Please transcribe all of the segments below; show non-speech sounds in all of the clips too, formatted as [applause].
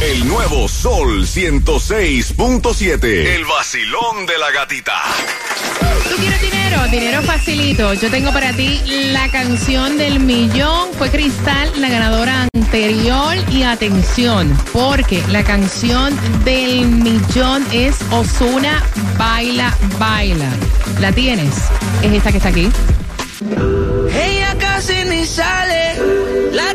El nuevo Sol 106.7. El vacilón de la gatita. ¿Tú quieres dinero? Dinero facilito. Yo tengo para ti la canción del millón. Fue Cristal la ganadora anterior. Y atención, porque la canción del millón es Osuna Baila, Baila. ¿La tienes? Es esta que está aquí. Ella casi ni sale, la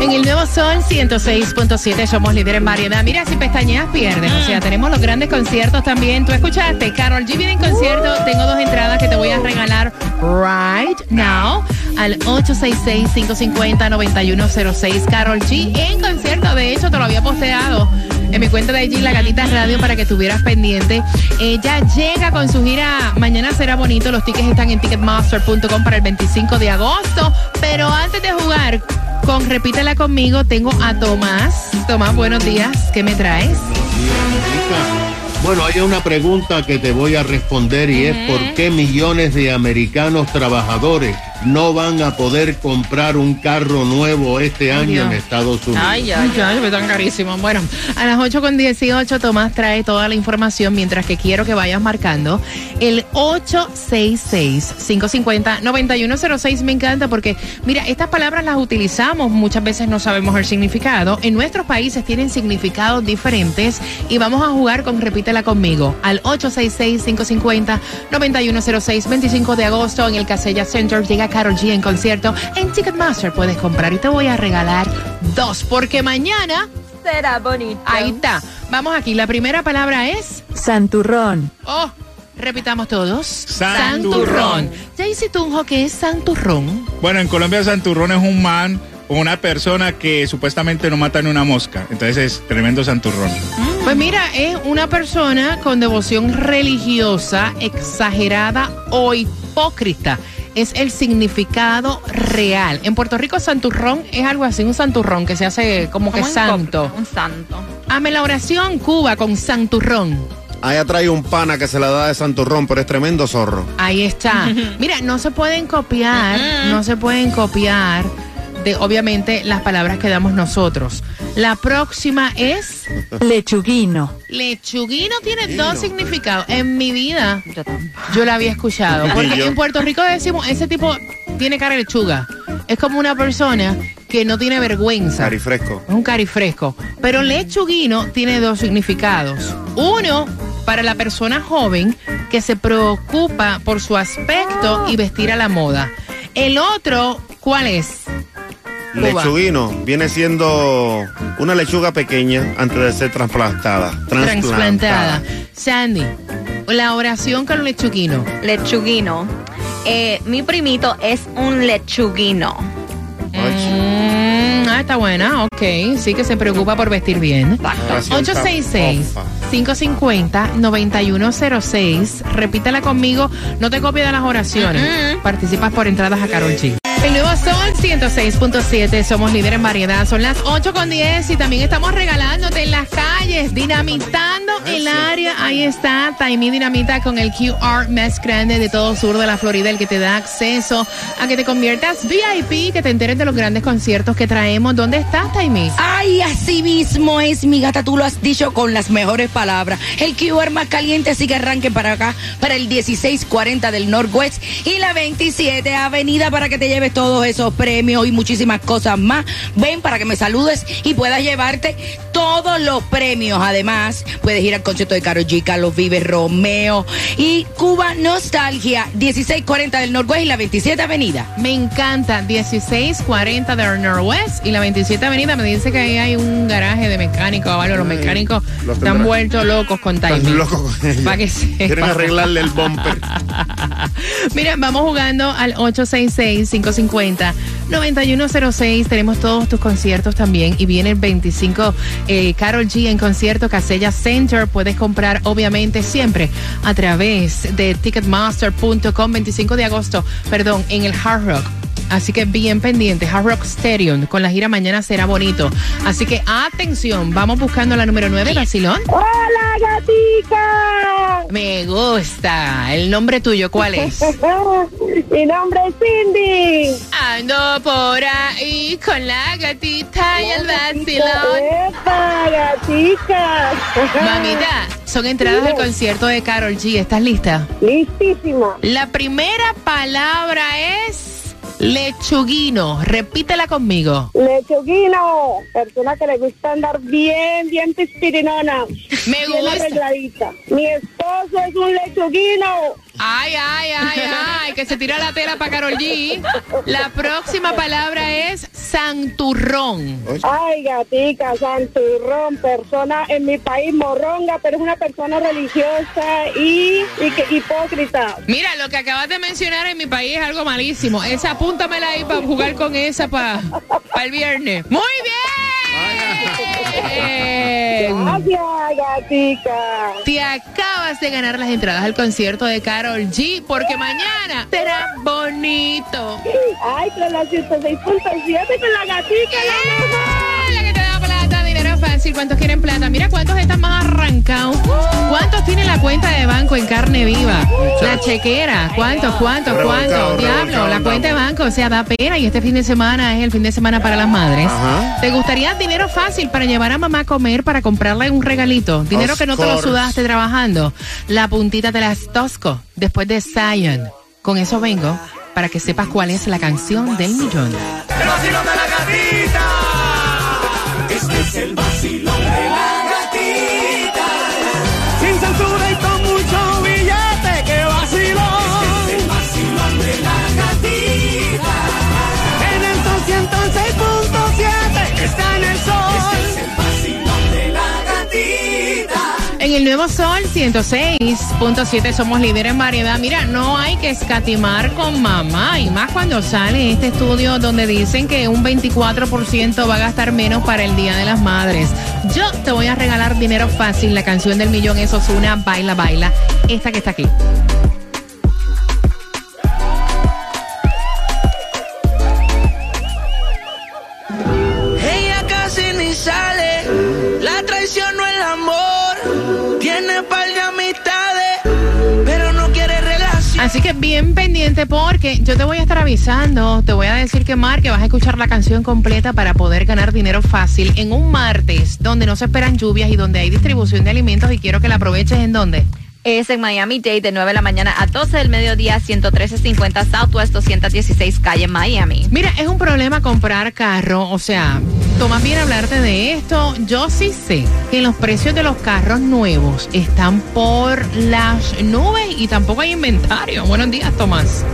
En el Nuevo Sol 106.7 somos líderes en variedad. Mira, si pestañeas pierdes. O sea, tenemos los grandes conciertos también. Tú escuchaste, Carol G viene en concierto. Tengo dos entradas que te voy a regalar right now al 866-550-9106. Carol G en concierto. De hecho, te lo había posteado en mi cuenta de allí, La Gatita Radio, para que estuvieras pendiente. Ella llega con su gira Mañana será bonito. Los tickets están en ticketmaster.com para el 25 de agosto. Pero antes de jugar con Repítela conmigo, tengo a Tomás. Tomás, buenos días. ¿Qué me traes? Bueno, hay una pregunta que te voy a responder y es por qué millones de americanos trabajadores no van a poder comprar un carro nuevo este año en Estados Unidos. Ay, ay, ay, me están carísimos. Bueno, a las 8 con 18 Tomás trae toda la información mientras que quiero que vayas marcando el 866-550-9106. Me encanta porque, mira, estas palabras las utilizamos, muchas veces no sabemos el significado. En nuestros países tienen significados diferentes y vamos a jugar con Repítela conmigo al 866-550-9106. 25 de agosto en el Casella Center llega Carol G en concierto. En Ticketmaster puedes comprar y te voy a regalar dos porque mañana Será bonito. Ahí está. Vamos aquí. La primera palabra es. Santurrón. Oh, repitamos todos. Santurrón. Jaycee Tunjo, ¿qué es santurrón? Bueno, en Colombia Santurrón es un man o una persona que supuestamente no mata ni una mosca. Entonces es tremendo santurrón. Pues mira, es una persona con devoción religiosa exagerada o hipócrita. Es el significado real. En Puerto Rico, santurrón es algo así, un santurrón que se hace como que santo. Un santo. Hazme la oración, Cuba, con santurrón. Allá trae un pana que se la da de Santurrón, pero es tremendo zorro. Ahí está. [laughs] Mira, no se pueden copiar, no se pueden copiar de obviamente las palabras que damos nosotros. La próxima es Lechuguino. lechuguino tiene dos significados. En mi vida yo la había escuchado, porque en Puerto Rico decimos ese tipo tiene cara de lechuga. Es como una persona que no tiene vergüenza. Carifresco. Es un carifresco. Pero lechuguino tiene dos significados. Uno, para la persona joven que se preocupa por su aspecto y vestir a la moda. El otro, ¿cuál es? Cuba. Lechuguino viene siendo una lechuga pequeña antes de ser trasplantada. Transplantada. Sandy, la oración con lechuguino. Lechuguino. Eh, mi primito es un lechuguino. Mm, ah, está buena, ok. Sí que se preocupa por vestir bien. Oración 866-550-9106. Repítela conmigo. No te copies de las oraciones. Participas por entradas a Carol G. El nuevo Sol 106.7. Somos líderes en variedad. Son las 8 con 10 y también estamos regalándote en las calles, dinamitando el área. Ahí está Taimí Dinamita con el QR más grande de todo sur de la Florida, el que te da acceso a que te conviertas VIP, que te enteres de los grandes conciertos que traemos. ¿Dónde estás, Taimí? Ay, así mismo es, mi gata, tú lo has dicho con las mejores palabras. El QR más caliente, así que arranquen para acá, para el 1640 del Northwest y la 27 Avenida para que te lleves todos esos premios y muchísimas cosas más. Ven para que me saludes y puedas llevarte todos los premios. Además, puedes ir al concierto de Caro G, Carlos Vives, Romeo y Cuba Nostalgia, 1640 del Norwest y la 27 Avenida. Me encanta, 1640 del Northwest y la 27 Avenida. Me dice que ahí hay un garaje de mecánicos, ¿vale? Los mecánicos los están tendrá- vueltos locos con Están timing. locos con ella. Pa' que sepa. Quieren arreglarle el bumper. [laughs] Mira, vamos jugando al 866-550-9106. Tenemos todos tus conciertos también. Y viene el 25 eh, Carol G en concierto Casella Center. Puedes comprar, obviamente, siempre a través de Ticketmaster.com. 25 de agosto, perdón, en el Hard Rock. Así que bien pendiente, Hard Rock Stadium. Con la gira mañana será bonito. Así que atención, vamos buscando la número 9, Basilón. ¡Hola, gatica! Me gusta. ¿El nombre tuyo cuál es? [laughs] Mi nombre es Cindy. Ando por ahí con la gatita y el vacilón. ¡Epa, gatica! [laughs] Mamita, son entradas al concierto de Carol G. ¿Estás lista? Listísima. La primera palabra es lechuguino. Repítela conmigo. Lechuguino, persona que le gusta andar bien, bien pispirinona. Me bien gusta. arregladita. Mi esposo es un lechuguino. Ay, ay, ay, ay, que se tira la tela para Carol G. La próxima palabra es santurrón. Ay, gatica, santurrón, persona en mi país morronga, pero es una persona religiosa y, y que- hipócrita. Mira, lo que acabas de mencionar en mi país es algo malísimo. Esa apúntamela ahí para jugar con esa para el viernes. ¡Muy bien! Gracias, gatica. Te acabas de ganar las entradas al concierto de Carol G porque mañana será bonito. Ay, con la 106.7 con la gatica, la mejor. Fácil. ¿Cuántos quieren plata? Mira cuántos están más arrancados. ¿Cuántos tienen la cuenta de banco en carne viva? La chequera. ¿Cuántos, cuántos, cuántos? Diablo, la cuenta de banco. O sea, da pena. Y este fin de semana es el fin de semana para las madres. Ajá. ¿Te gustaría dinero fácil para llevar a mamá a comer, para comprarle un regalito? Dinero Of que no te lo sudaste trabajando. La puntita de las Tosco, después de Zion. Con eso vengo para que sepas cuál es la canción del millón. Vacilón de la gatita. Este es el vacilón de la Nuevo Sol 106.7 somos líder en variedad. Mira, no hay que escatimar con mamá. Y más cuando sale este estudio donde dicen que un 24% va a gastar menos para el Día de las Madres. Yo te voy a regalar dinero fácil. La canción del millón es Osuna, Baila, Baila. Esta que está aquí. Así que bien pendiente porque yo te voy a estar avisando, te voy a decir que marque, vas a escuchar la canción completa para poder ganar dinero fácil en un martes donde no se esperan lluvias y donde hay distribución de alimentos y quiero que la aproveches en donde. Es en Miami Dade de 9 de la mañana a 12 del mediodía, 11350 Southwest 216 calle Miami. Mira, es un problema comprar carro, o sea, tomas bien hablarte de esto. Yo sí sé que los precios de los carros nuevos están por las nubes y tampoco hay inventario. Buenos días, Tomás.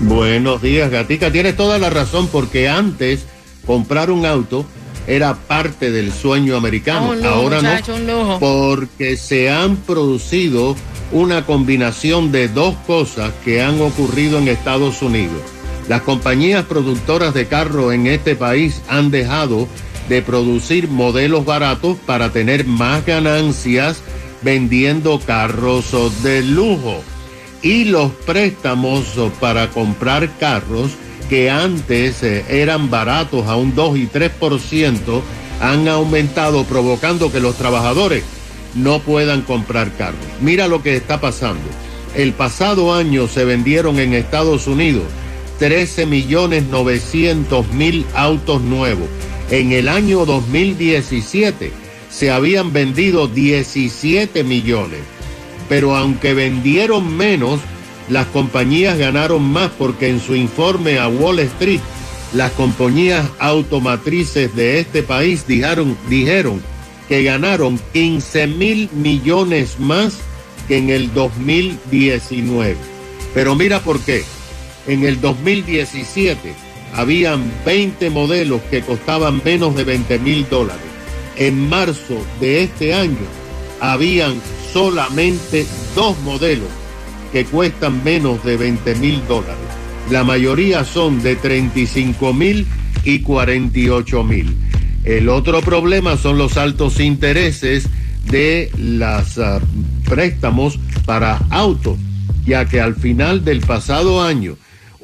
Buenos días, Gatica. Tienes toda la razón porque antes comprar un auto era parte del sueño americano. Lujo, Ahora muchacho, no, porque se han producido una combinación de dos cosas que han ocurrido en Estados Unidos. Las compañías productoras de carros en este país han dejado de producir modelos baratos para tener más ganancias vendiendo carros de lujo y los préstamos para comprar carros que antes eh, eran baratos a un 2 y 3% han aumentado provocando que los trabajadores no puedan comprar carros. Mira lo que está pasando. El pasado año se vendieron en Estados Unidos 13 millones 900 mil autos nuevos. En el año 2017 se habían vendido 17 millones pero aunque vendieron menos, las compañías ganaron más porque en su informe a Wall Street, las compañías automatrices de este país dijeron, dijeron que ganaron 15 mil millones más que en el 2019. Pero mira por qué. En el 2017 habían 20 modelos que costaban menos de 20 mil dólares. En marzo de este año habían solamente dos modelos que cuestan menos de 20 mil dólares. La mayoría son de 35 mil y 48 mil. El otro problema son los altos intereses de los préstamos para autos, ya que al final del pasado año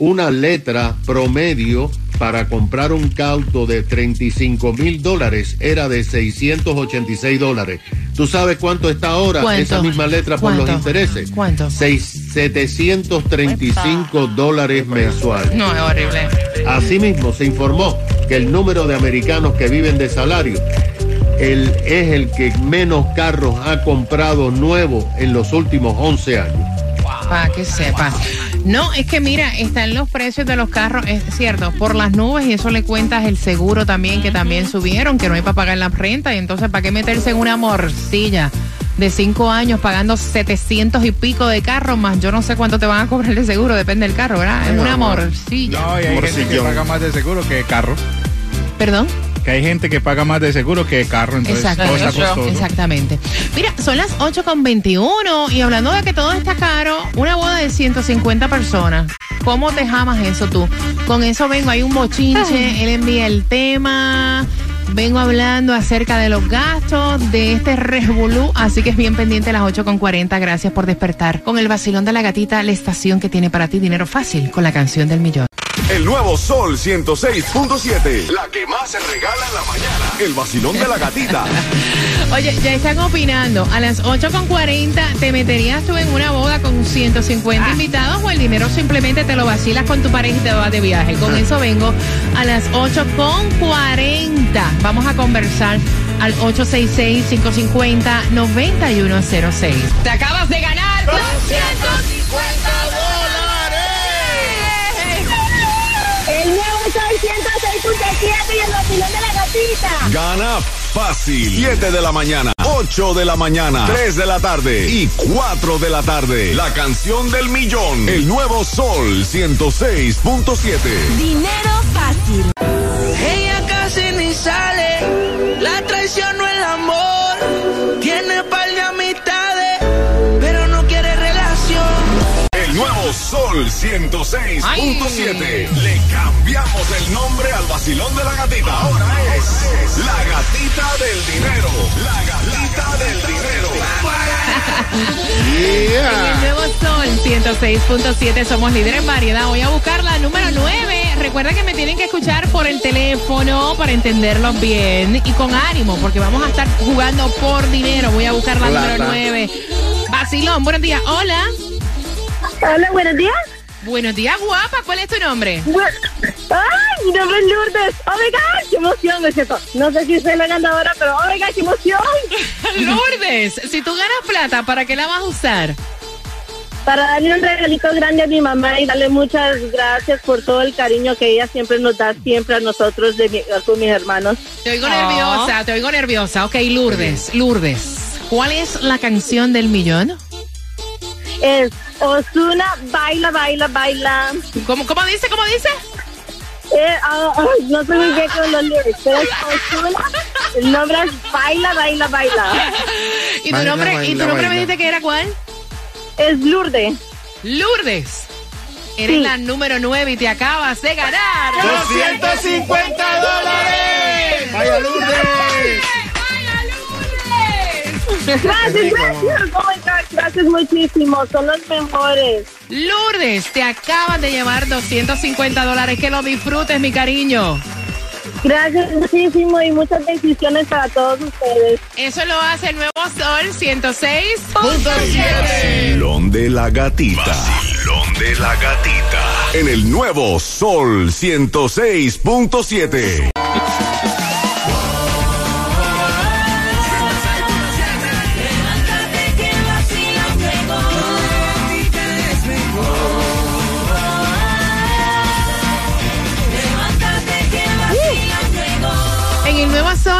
una letra promedio para comprar un cauto de 35 mil dólares era de 686 dólares. ¿Tú sabes cuánto está ahora ¿Cuánto? esa misma letra por los intereses? ¿Cuánto? Seis- 735 dólares mensuales. No, es horrible. Asimismo, se informó que el número de americanos que viven de salario el, es el que menos carros ha comprado nuevo en los últimos 11 años. Para que sepas. No, es que mira, están los precios de los carros, es cierto, por las nubes y eso le cuentas el seguro también, que también subieron, que no hay para pagar la renta y entonces ¿para qué meterse en una morcilla? De cinco años pagando 700 y pico de carro más. Yo no sé cuánto te van a cobrar de seguro, depende del carro, ¿verdad? Es una morcilla. No, y hay gente que paga más de seguro que de carro. Perdón. Que hay gente que paga más de seguro que de carro, entonces todo está Exactamente. costoso. Exactamente. Mira, son las 8 con 21 y hablando de que todo está caro, una boda de 150 personas. ¿Cómo te jamas eso tú? Con eso vengo, hay un bochinche, él envía el tema. Vengo hablando acerca de los gastos de este Resbolú, así que es bien pendiente a las 8 con 40. Gracias por despertar. Con el vacilón de la gatita, la estación que tiene para ti dinero fácil con la canción del millón. El nuevo Sol 106.7. La que más se regala en la mañana. El vacilón de la gatita. [laughs] Oye, ya están opinando. A las 8.40, ¿te meterías tú en una boda con 150 invitados o el dinero simplemente te lo vacilas con tu pareja y te vas de viaje? Con eso vengo a las 8.40. Vamos a conversar al 866-550-9106. Te acabas de ganar 250 106.7 y el vacilón de la gatita. Gana fácil. 7 de la mañana, 8 de la mañana, 3 de la tarde y 4 de la tarde. La canción del millón. El nuevo Sol 106.7. Dinero fácil. Ella casi ni sale, la traición no el amor. Tiene par Sol 106.7. Le cambiamos el nombre al vacilón de la gatita. Ahora es la gatita del dinero. La gatita del dinero. En el nuevo Sol 106.7 somos líderes en variedad. Voy a buscar la número 9. Recuerda que me tienen que escuchar por el teléfono para entenderlos bien y con ánimo, porque vamos a estar jugando por dinero. Voy a buscar la Plata. número 9. Basilón, buenos días. Hola. Hola, buenos días. Buenos días, guapa. ¿Cuál es tu nombre? Ay, mi nombre es Lourdes. Oh my God, qué emoción, me siento. No sé si soy la ganadora, pero oh my God, qué emoción. [laughs] Lourdes, si tú ganas plata, ¿para qué la vas a usar? Para darle un regalito grande a mi mamá y darle muchas gracias por todo el cariño que ella siempre nos da siempre a nosotros de mi- con mis hermanos. Te oigo nerviosa, te oigo nerviosa. Ok, Lourdes, Lourdes. ¿Cuál es la canción del millón? Es Osuna, baila, baila, baila. ¿Cómo, cómo dice? ¿Cómo dice? Eh, ah, no sé muy bien con los lyrics, pero es Osuna. El nombre es Baila, baila, baila. ¿Y tu Baila, nombre, ¿y tu baila, nombre me dijiste que era cuál? Es Lourdes. Lourdes. Eres Sí. la número 9 y te acabas de ganar. 250 dólares. Vaya Lourdes. Gracias, gracias. Oh my God, gracias muchísimo. Son los mejores. Lourdes, te acabas de llevar 250 dólares. Que lo disfrutes, mi cariño. Gracias muchísimo y muchas bendiciones para todos ustedes. Eso lo hace el nuevo Sol 106. Vacilón de la gatita. Vacilón de la gatita. En el nuevo Sol 106.7.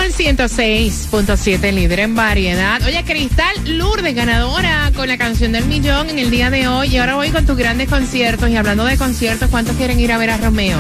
Sol 106.7, líder en variedad. Oye, Cristal Lourdes, ganadora con la canción del millón en el día de hoy. Y ahora voy con tus grandes conciertos. Y hablando de conciertos, ¿cuántos quieren ir a ver a Romeo?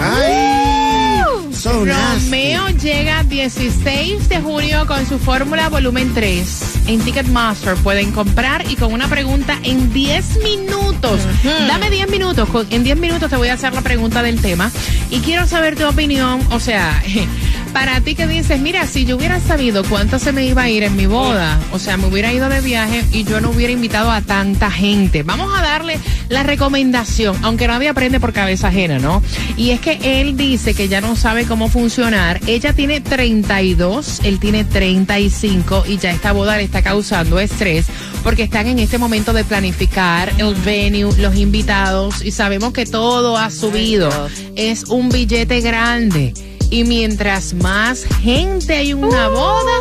So nasty. Romeo llega 16 de junio con su fórmula volumen 3. En Ticketmaster pueden comprar y con una pregunta en 10 minutos. Dame 10 minutos. En 10 minutos te voy a hacer la pregunta del tema. Y quiero saber tu opinión. O sea, [laughs] para ti que dices, mira, si yo hubiera sabido cuánto se me iba a ir en mi boda, o sea, me hubiera ido de viaje y yo no hubiera invitado a tanta gente. Vamos a darle la recomendación, aunque nadie aprende por cabeza ajena, ¿no? Y es que él dice que ya no sabe cómo funcionar. Ella tiene 32, él tiene 35 y ya esta boda le está causando estrés porque están en este momento de planificar el venue, los invitados y sabemos que todo ha subido. Es un billete grande. Y mientras más gente hay en una boda,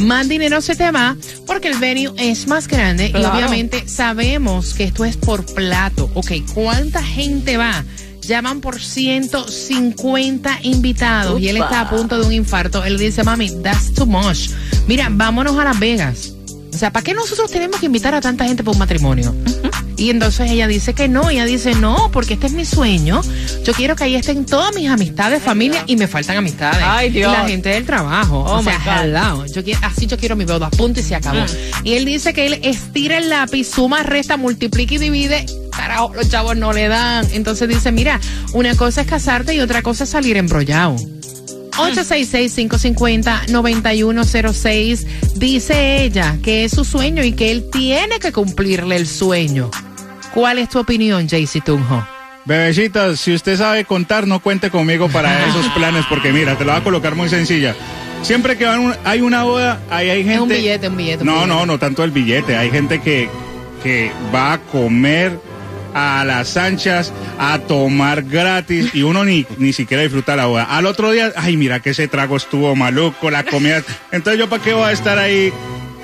más dinero se te va porque el venue es más grande y obviamente sabemos que esto es por plato. Ok, ¿cuánta gente va? Llaman por 150 invitados y él está a punto de un infarto. Él dice, mami, that's too much. Mira, vámonos a Las Vegas. O sea, ¿para qué nosotros tenemos que invitar a tanta gente por un matrimonio? Y entonces ella dice que no, ella dice no, porque este es mi sueño. Yo quiero que ahí estén todas mis amistades, familia, y me faltan amistades. Ay, Dios. Y la gente del trabajo. Oh, o sea, my God. hello. Yo quiero, así yo quiero mi boda, punto y se acabó. Mm. Y él dice que él estira el lápiz, suma, resta, multiplica y divide. Carajo, los chavos no le dan. Entonces dice, mira, una cosa es casarte y otra cosa es salir embrollado. 866-550-9106. Dice ella que es su sueño y que él tiene que cumplirle el sueño. ¿Cuál es tu opinión, Jaycee Tunjo? Bebecita, si usted sabe contar, no cuente conmigo para [laughs] esos planes, porque mira, te lo voy a colocar muy sencilla. Siempre que un- hay una boda, ahí hay gente... Es un billete, un billete. un No, billete. no, no tanto el billete. Hay gente que, que va a comer a las anchas, a tomar gratis y uno ni, ni siquiera disfruta la boda. Al otro día, ay, mira que ese trago estuvo maluco, la comida. Entonces yo para qué voy a estar ahí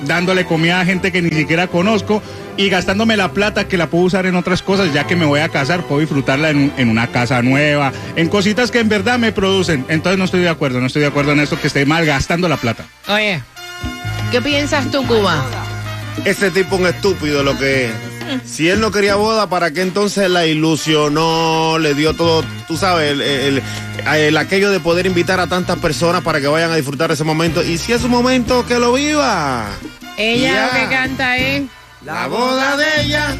dándole comida a gente que ni siquiera conozco y gastándome la plata que la puedo usar en otras cosas, ya que me voy a casar, puedo disfrutarla en, un- en una casa nueva, en cositas que en verdad me producen. Entonces no estoy de acuerdo, no estoy de acuerdo en esto que esté mal gastando la plata. Oye, ¿qué piensas tú, Cuba? Ese tipo un estúpido lo que es. Si él no quería boda, ¿para qué entonces la ilusionó? Le dio todo, tú sabes, el, el- el aquello de poder invitar a tantas personas para que vayan a disfrutar ese momento. Y si es un momento, que lo viva. Ella Ya. lo que canta es... La boda de ella.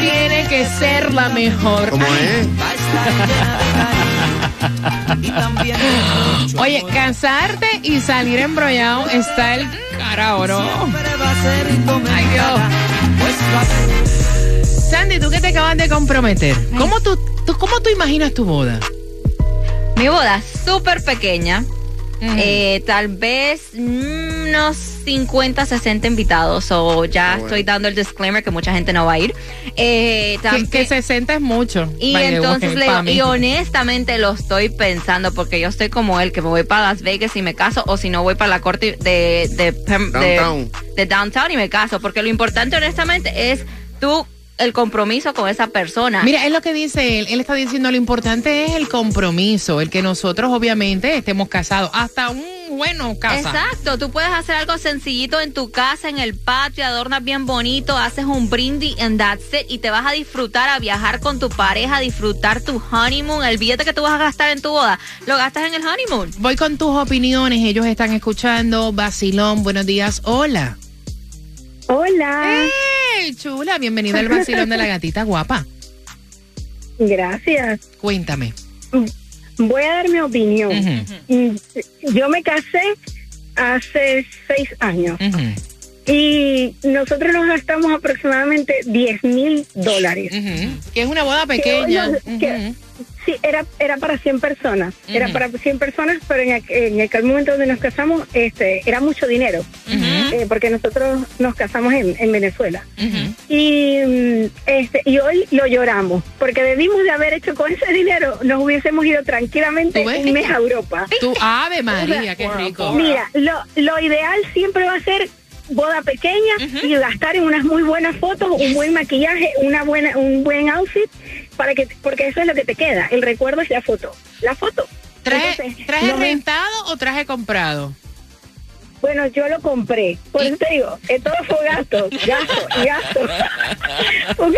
Tiene que ser la mejor. ¿Cómo es? Oye, casarte y salir embrollado está el carajo, ¿no? Ay, Dios. Sandy, tú que te acabas de comprometer, ¿cómo tú, tú- cómo tú imaginas tu boda? Mi boda súper pequeña. Eh, tal vez mm, unos 50, 60 invitados. O ya Ah, bueno. estoy dando el disclaimer que mucha gente no va a ir. Eh, Que, tam- que 60 es mucho. y entonces way, le y honestamente lo estoy pensando porque yo estoy como él, que me voy para Las Vegas y me caso, o si no voy para la corte de, de, de- Downtown. de downtown y me caso, porque lo importante honestamente es tú el compromiso con esa persona. Mira, es lo que dice él. Él está diciendo lo importante es el compromiso, el que nosotros obviamente estemos casados. Hasta un bueno casa. Exacto, tú puedes hacer algo sencillito en tu casa, en el patio, adornas bien bonito, haces un brindis and that's it, y te vas a disfrutar, a viajar con tu pareja, a disfrutar tu honeymoon, el billete que tú vas a gastar en tu boda, lo gastas en el honeymoon. Voy con tus opiniones. Ellos están escuchando. Basilón, buenos días. Hola. Hola. ¡Hey, chula! Bienvenida al Basilón de la [laughs] gatita guapa. Gracias. Cuéntame. Voy a dar mi opinión. Mm, Yo me casé hace seis años y nosotros nos gastamos aproximadamente 10 mil dólares. Que es una boda pequeña. Que. Sí, era, era para 100 personas. Era para 100 personas, pero en, aqu- en aquel momento donde nos casamos este, era mucho dinero. Eh, porque nosotros nos casamos en, en Venezuela. Y, mm, este, y hoy lo lloramos, porque debimos de haber hecho con ese dinero, nos hubiésemos ido tranquilamente un mes a Europa. Tú, Ave María, qué rico. Mira, lo, lo ideal siempre va a ser boda pequeña y gastar en unas muy buenas fotos, un buen maquillaje, una buena, un buen outfit, para que, porque eso es lo que te queda. El recuerdo es la foto. La foto. ¿Traje, Entonces, traje no me- rentado o traje comprado? Bueno, yo lo compré. Por eso te digo, todo fue gasto, [laughs] gasto y gasto. [laughs]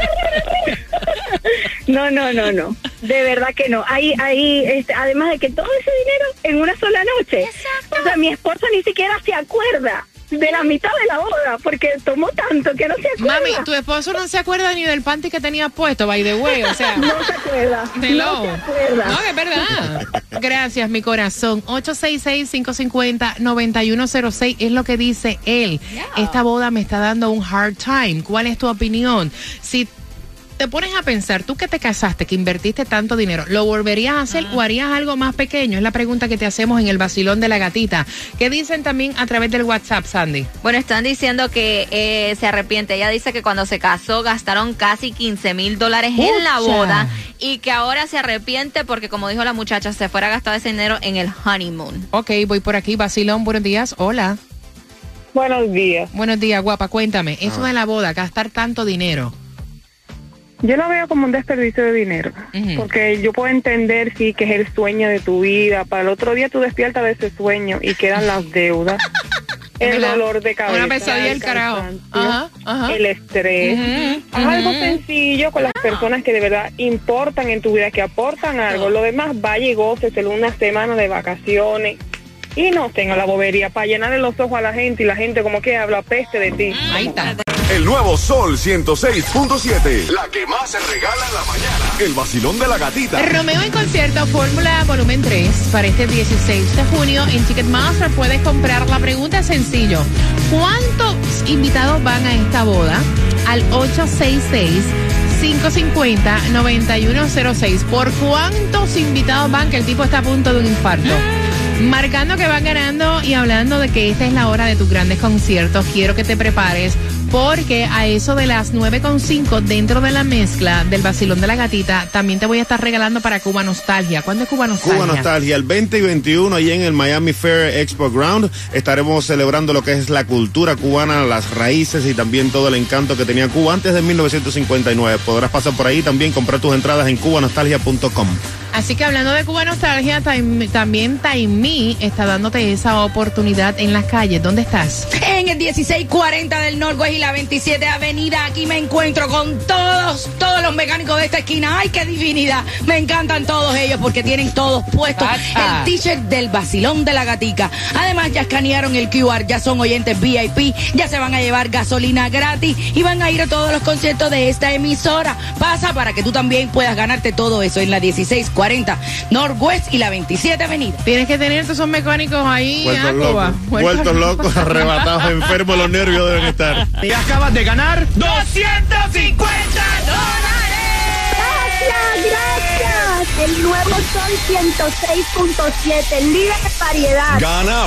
no, no, no, no. De verdad que no. Ahí, ahí, este, además de que todo ese dinero en una sola noche. O sea, mi esposo ni siquiera se acuerda de la mitad de la boda porque tomó tanto que no se acuerda. Mami, tu esposo no se acuerda ni del panty que tenía puesto, by the way, o sea. [laughs] No se acuerda. Hello. No se acuerda. No, es verdad. Gracias, mi corazón. 866-550-9106 es lo que dice él. Esta boda me está dando un hard time. ¿Cuál es tu opinión? Si te pones a pensar, tú que te casaste, que invertiste tanto dinero, ¿lo volverías a hacer o harías algo más pequeño? Es la pregunta que te hacemos en el vacilón de la gatita. ¿Qué dicen también a través del WhatsApp, Sandy? Bueno, están diciendo que eh, se arrepiente. Ella dice que cuando se casó gastaron casi 15 mil dólares en la boda y que ahora se arrepiente porque, como dijo la muchacha, se fuera a gastar ese dinero en el honeymoon. Ok, voy por aquí. Vacilón, buenos días. Hola. Buenos días. Buenos días, guapa. Cuéntame, eso de la boda, gastar tanto dinero. Yo lo veo como un desperdicio de dinero, porque yo puedo entender, sí, que es el sueño de tu vida. Para el otro día tú despiertas de ese sueño y quedan las deudas, [laughs] el dolor de cabeza, Una pesadilla el el carajo. Ajá, ajá. el estrés. Algo sencillo con las personas que de verdad importan en tu vida, que aportan algo. Lo demás, vaya y góceselo una semana de vacaciones. Y no tenga la bobería para llenarle los ojos a la gente y la gente como que habla peste de ti. Ahí está. El nuevo Sol 106.7. La que más se regala en la mañana. El vacilón de la gatita. Romeo en concierto Fórmula Volumen 3 para este 16 de junio en Ticketmaster puedes comprar. La pregunta sencillo. ¿Cuántos invitados van a esta boda? Al 866 550-9106. ¿Por cuántos invitados van? Que el tipo está a punto de un infarto. Marcando que van ganando y hablando de que esta es la hora de tus grandes conciertos. Quiero que te prepares porque a eso de las 9.5 dentro de la mezcla del vacilón de la gatita también te voy a estar regalando para Cuba Nostalgia. ¿Cuándo es Cuba Nostalgia? Cuba Nostalgia, el 20 y 21 ahí en el Miami Fair Expo Ground estaremos celebrando lo que es la cultura cubana, las raíces y también todo el encanto que tenía Cuba antes de 1959. Podrás pasar por ahí también comprar tus entradas en cubanostalgia.com. Así que hablando de Cuba Nostalgia, también Taimí está dándote esa oportunidad en las calles. ¿Dónde estás? En el 1640 del Norwest y la 27 Avenida, aquí me encuentro con todos, todos los mecánicos de esta esquina. ¡Ay, qué divinidad! Me encantan todos ellos porque tienen todos puestos el t-shirt del vacilón de la gatica. Además, ya escanearon el QR, ya son oyentes VIP, ya se van a llevar gasolina gratis y van a ir a todos los conciertos de esta emisora. Pasa para que tú también puedas ganarte todo eso en la 1640 Northwest y la 27 Avenida. Tienes que tener todos esos mecánicos ahí Vueltos Cuba. locos, vueltos locos, arrebatados, enfermos, los nervios deben estar. Y acabas de ganar 250 Gracias, gracias. El nuevo Sol 106.7, el líder de variedad. Gana